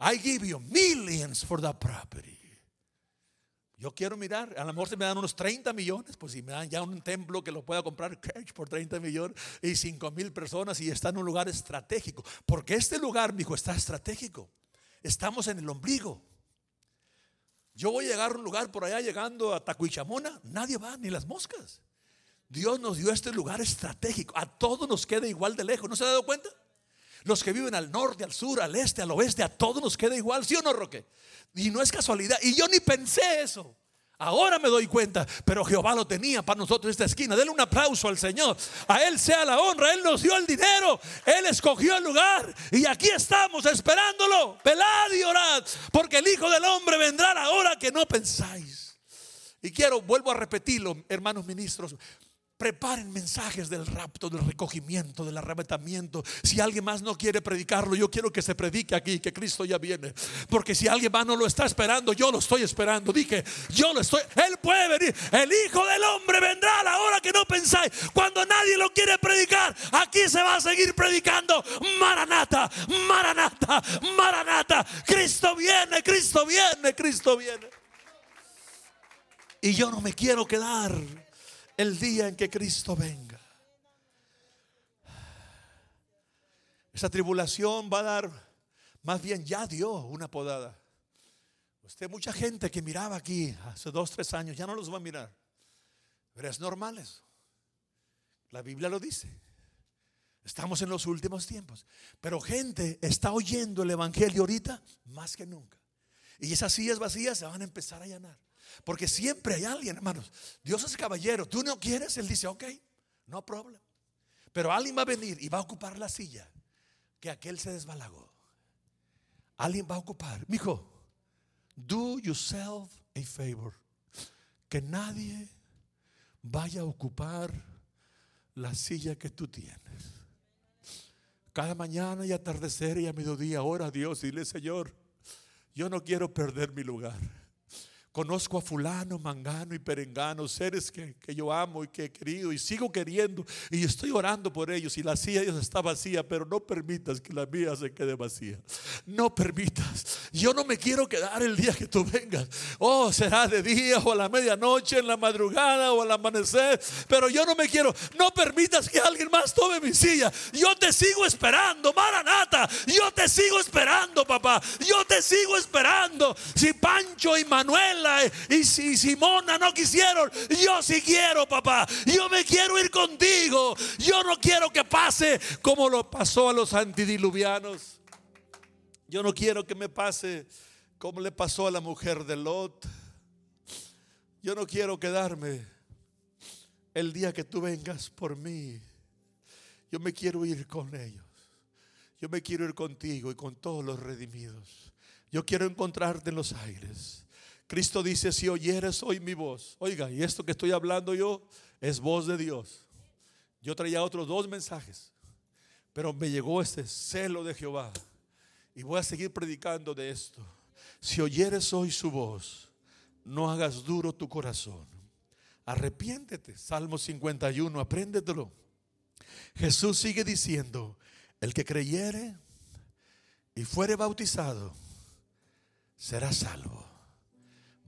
I give you millions for that property. Yo quiero mirar, a lo mejor se me dan unos 30 millones, pues si me dan ya un templo que lo pueda comprar por 30 millones y 5 mil personas y está en un lugar estratégico. Porque este lugar, mi hijo, está estratégico. Estamos en el ombligo. Yo voy a llegar a un lugar por allá llegando a Tacuichamona, nadie va, ni las moscas. Dios nos dio este lugar estratégico. A todos nos queda igual de lejos. ¿No se ha dado cuenta? Los que viven al norte, al sur, al este, al oeste, a todos nos queda igual. ¿Sí o no, Roque? Y no es casualidad. Y yo ni pensé eso. Ahora me doy cuenta, pero Jehová lo tenía para nosotros esta esquina. Denle un aplauso al Señor. A Él sea la honra. Él nos dio el dinero. Él escogió el lugar. Y aquí estamos esperándolo. Pelad y orad. Porque el Hijo del Hombre vendrá a la hora que no pensáis. Y quiero, vuelvo a repetirlo, hermanos ministros. Preparen mensajes del rapto, del recogimiento, del arrebatamiento. Si alguien más no quiere predicarlo, yo quiero que se predique aquí, que Cristo ya viene. Porque si alguien más no lo está esperando, yo lo estoy esperando. Dije, yo lo estoy. Él puede venir. El Hijo del Hombre vendrá a la hora que no pensáis. Cuando nadie lo quiere predicar, aquí se va a seguir predicando. Maranata, Maranata, Maranata. Cristo viene, Cristo viene, Cristo viene. Y yo no me quiero quedar el día en que Cristo venga. Esa tribulación va a dar, más bien ya dio una podada. Usted, mucha gente que miraba aquí hace dos, tres años, ya no los va a mirar. Pero es normal eso. La Biblia lo dice. Estamos en los últimos tiempos. Pero gente está oyendo el Evangelio ahorita más que nunca. Y esas sillas vacías se van a empezar a llenar. Porque siempre hay alguien, hermanos. Dios es caballero. Tú no quieres, Él dice, ok, no problem. Pero alguien va a venir y va a ocupar la silla que aquel se desbalagó. Alguien va a ocupar. Mijo, do yourself a favor. Que nadie vaya a ocupar la silla que tú tienes. Cada mañana y atardecer y a mediodía, ora a Dios y dile, Señor, yo no quiero perder mi lugar. Conozco a fulano, mangano y perengano, seres que, yo amo y que he querido y sigo queriendo y estoy orando por ellos y la silla de ellos está vacía, pero no permitas que la mía se quede vacía. No permitas. Yo no me quiero quedar el día que tú vengas. Oh, será de día o a la medianoche, en la madrugada o al amanecer, pero yo no me quiero. No permitas que alguien más tome mi silla. Yo te sigo esperando, Maranata. Yo te sigo esperando, papá. Yo te sigo esperando. Si Pancho y Y si Simona no quisieron, yo sí quiero, papá. Yo me quiero ir contigo. Yo no quiero que pase como lo pasó a los antidiluvianos. Yo no quiero que me pase como le pasó a la mujer de Lot. Yo no quiero quedarme el día que tú vengas por mí. Yo me quiero ir con ellos. Yo me quiero ir contigo y con todos los redimidos. Yo quiero encontrarte en los aires. Cristo dice, si oyeres hoy mi voz, oiga, y esto que estoy hablando yo es voz de Dios. Yo traía otros dos mensajes, pero me llegó este celo de Jehová. Y voy a seguir predicando de esto. Si oyeres hoy su voz, no hagas duro tu corazón. Arrepiéntete. Salmo 51, apréndetelo. Jesús sigue diciendo, el que creyere y fuere bautizado, será salvo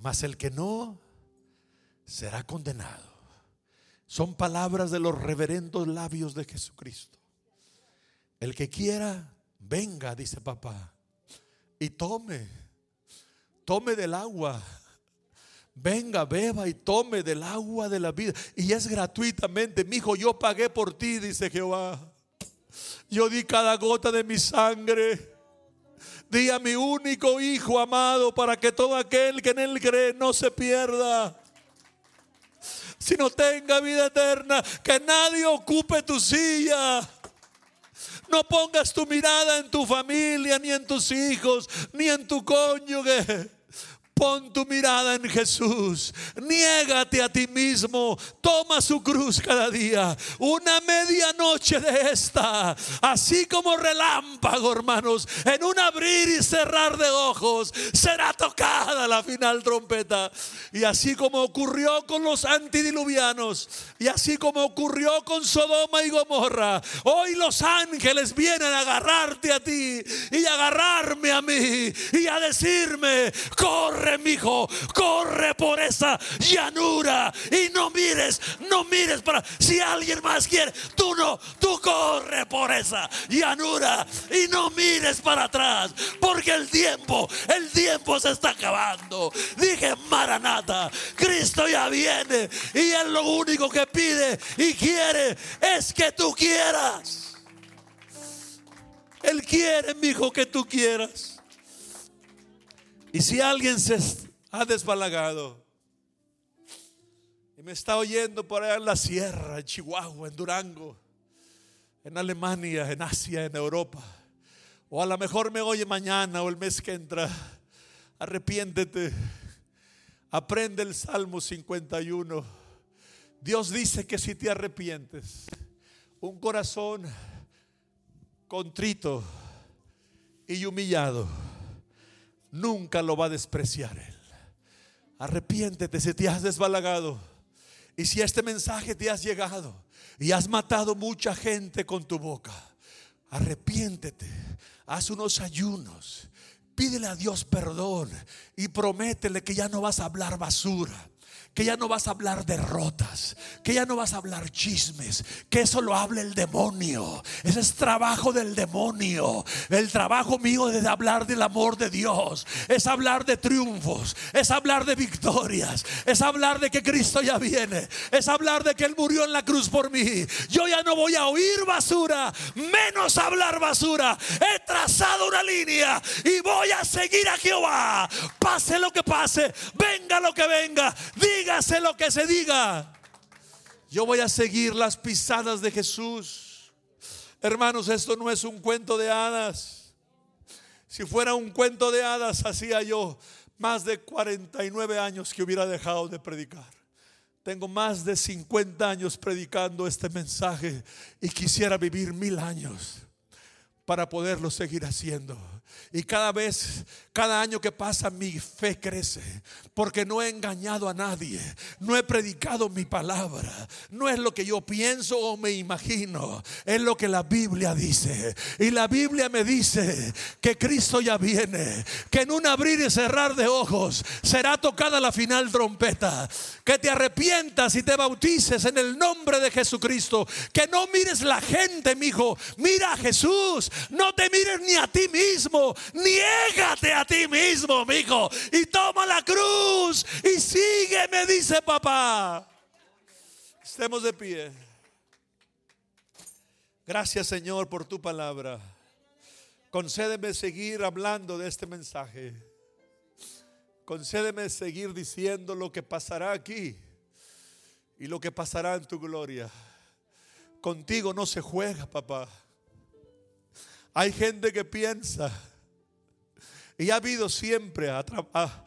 mas el que no será condenado. Son palabras de los reverendos labios de Jesucristo. El que quiera, venga, dice papá, y tome, tome del agua. Venga, beba y tome del agua de la vida. Y es gratuitamente. Mi hijo, yo pagué por ti, dice Jehová. Yo di cada gota de mi sangre. Di a mi único Hijo amado para que todo aquel que en Él cree no se pierda, sino tenga vida eterna. Que nadie ocupe tu silla. No pongas tu mirada en tu familia, ni en tus hijos, ni en tu cónyuge. Pon tu mirada en Jesús. Niégate a ti mismo. Toma su cruz cada día. Una medianoche de esta. Así como relámpago, hermanos. En un abrir y cerrar de ojos. Será tocada la final trompeta. Y así como ocurrió con los antidiluvianos. Y así como ocurrió con Sodoma y Gomorra. Hoy los ángeles vienen a agarrarte a ti. Y a agarrarme a mí. Y a decirme, corre mi hijo, corre por esa llanura y no mires, no mires para si alguien más quiere, tú no, tú corre por esa llanura y no mires para atrás, porque el tiempo, el tiempo se está acabando. Dije, Maranata, Cristo ya viene y él lo único que pide y quiere es que tú quieras. Él quiere, mi hijo, que tú quieras. Y si alguien se ha desbalagado y me está oyendo por allá en la sierra, en Chihuahua, en Durango, en Alemania, en Asia, en Europa, o a lo mejor me oye mañana o el mes que entra, arrepiéntete, aprende el Salmo 51. Dios dice que si te arrepientes, un corazón contrito y humillado, nunca lo va a despreciar Él. Arrepiéntete si te has desbalagado y si este mensaje te has llegado y has matado mucha gente con tu boca. Arrepiéntete, haz unos ayunos, pídele a Dios perdón y prométele que ya no vas a hablar basura que ya no vas a hablar derrotas, que ya no vas a hablar chismes, que eso lo hable el demonio. Ese es trabajo del demonio. El trabajo mío es de hablar del amor de Dios, es hablar de triunfos, es hablar de victorias, es hablar de que Cristo ya viene, es hablar de que Él murió en la cruz por mí. Yo ya no voy a oír basura, menos hablar basura. He trazado una y voy a seguir a Jehová. Pase lo que pase, venga lo que venga, dígase lo que se diga. Yo voy a seguir las pisadas de Jesús. Hermanos, esto no es un cuento de hadas. Si fuera un cuento de hadas, hacía yo más de 49 años que hubiera dejado de predicar. Tengo más de 50 años predicando este mensaje y quisiera vivir mil años para poderlo seguir haciendo. Y cada vez, cada año que pasa, mi fe crece. Porque no he engañado a nadie. No he predicado mi palabra. No es lo que yo pienso o me imagino. Es lo que la Biblia dice. Y la Biblia me dice que Cristo ya viene. Que en un abrir y cerrar de ojos será tocada la final trompeta. Que te arrepientas y te bautices en el nombre de Jesucristo. Que no mires la gente, mi hijo. Mira a Jesús. No te mires ni a ti mismo. Niégate a ti mismo, hijo. Y toma la cruz y sígueme, dice papá. Estemos de pie. Gracias, Señor, por tu palabra. Concédeme seguir hablando de este mensaje. Concédeme seguir diciendo lo que pasará aquí y lo que pasará en tu gloria. Contigo no se juega, papá. Hay gente que piensa, y ha habido siempre, a,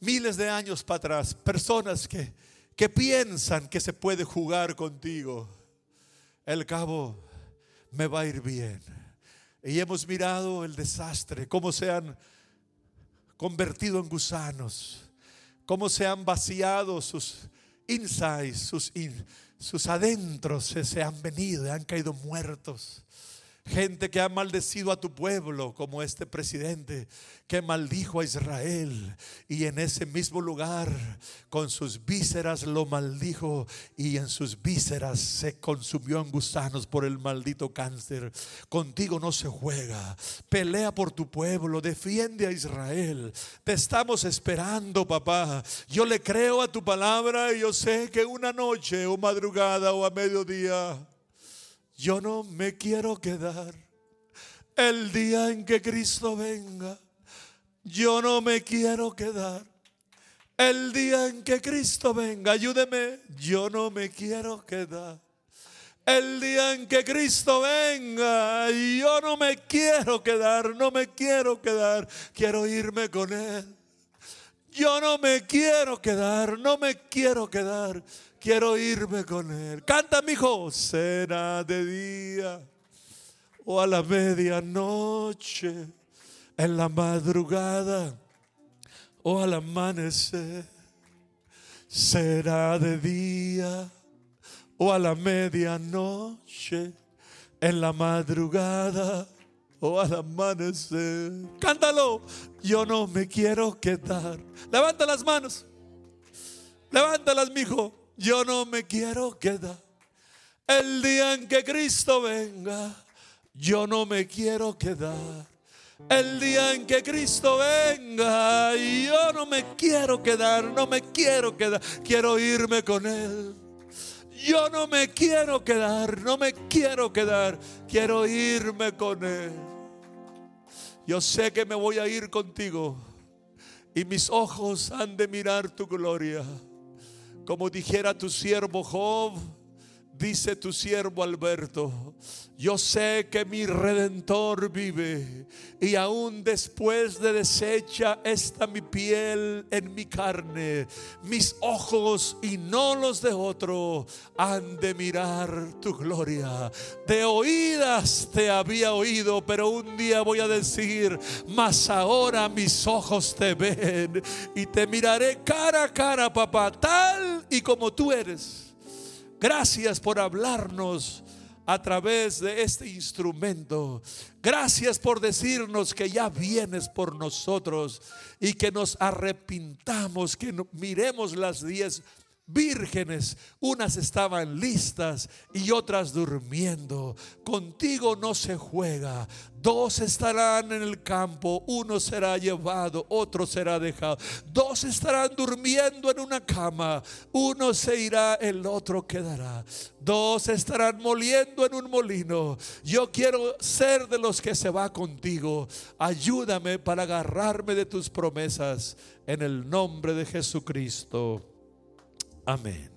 miles de años para atrás, personas que, que piensan que se puede jugar contigo. El cabo me va a ir bien. Y hemos mirado el desastre, cómo se han convertido en gusanos, cómo se han vaciado sus insides, sus, sus adentros se, se han venido, han caído muertos. Gente que ha maldecido a tu pueblo, como este presidente que maldijo a Israel y en ese mismo lugar con sus vísceras lo maldijo y en sus vísceras se consumió en gusanos por el maldito cáncer. Contigo no se juega. Pelea por tu pueblo, defiende a Israel. Te estamos esperando, papá. Yo le creo a tu palabra y yo sé que una noche o madrugada o a mediodía yo no me quiero quedar el día en que Cristo venga. Yo no me quiero quedar el día en que Cristo venga. Ayúdeme. Yo no me quiero quedar. El día en que Cristo venga, yo no me quiero quedar, no me quiero quedar, quiero irme con Él. Yo no me quiero quedar, no me quiero quedar, quiero irme con Él. Canta, mi hijo, será de día o a la medianoche, en la madrugada o al amanecer. Será de día o a la medianoche, en la madrugada o al amanecer. Cántalo. Yo no me quiero quedar. Levanta las manos. Levántalas, mi hijo yo no me quiero quedar. El día en que Cristo venga, yo no me quiero quedar. El día en que Cristo venga, yo no me quiero quedar, no me quiero quedar, quiero irme con Él. Yo no me quiero quedar, no me quiero quedar, quiero irme con Él. Yo sé que me voy a ir contigo y mis ojos han de mirar tu gloria. Como dijera tu siervo Job, dice tu siervo Alberto, yo sé que mi redentor vive y aún después de deshecha está mi piel en mi carne, mis ojos y no los de otro han de mirar tu gloria. De oídas te había oído, pero un día voy a decir, mas ahora mis ojos te ven y te miraré cara a cara, papá, tal y como tú eres. Gracias por hablarnos a través de este instrumento. Gracias por decirnos que ya vienes por nosotros y que nos arrepintamos, que miremos las diez vírgenes, unas estaban listas y otras durmiendo. Contigo no se juega. Dos estarán en el campo, uno será llevado, otro será dejado. Dos estarán durmiendo en una cama, uno se irá, el otro quedará. Dos estarán moliendo en un molino. Yo quiero ser de los que se va contigo. Ayúdame para agarrarme de tus promesas en el nombre de Jesucristo. Amén.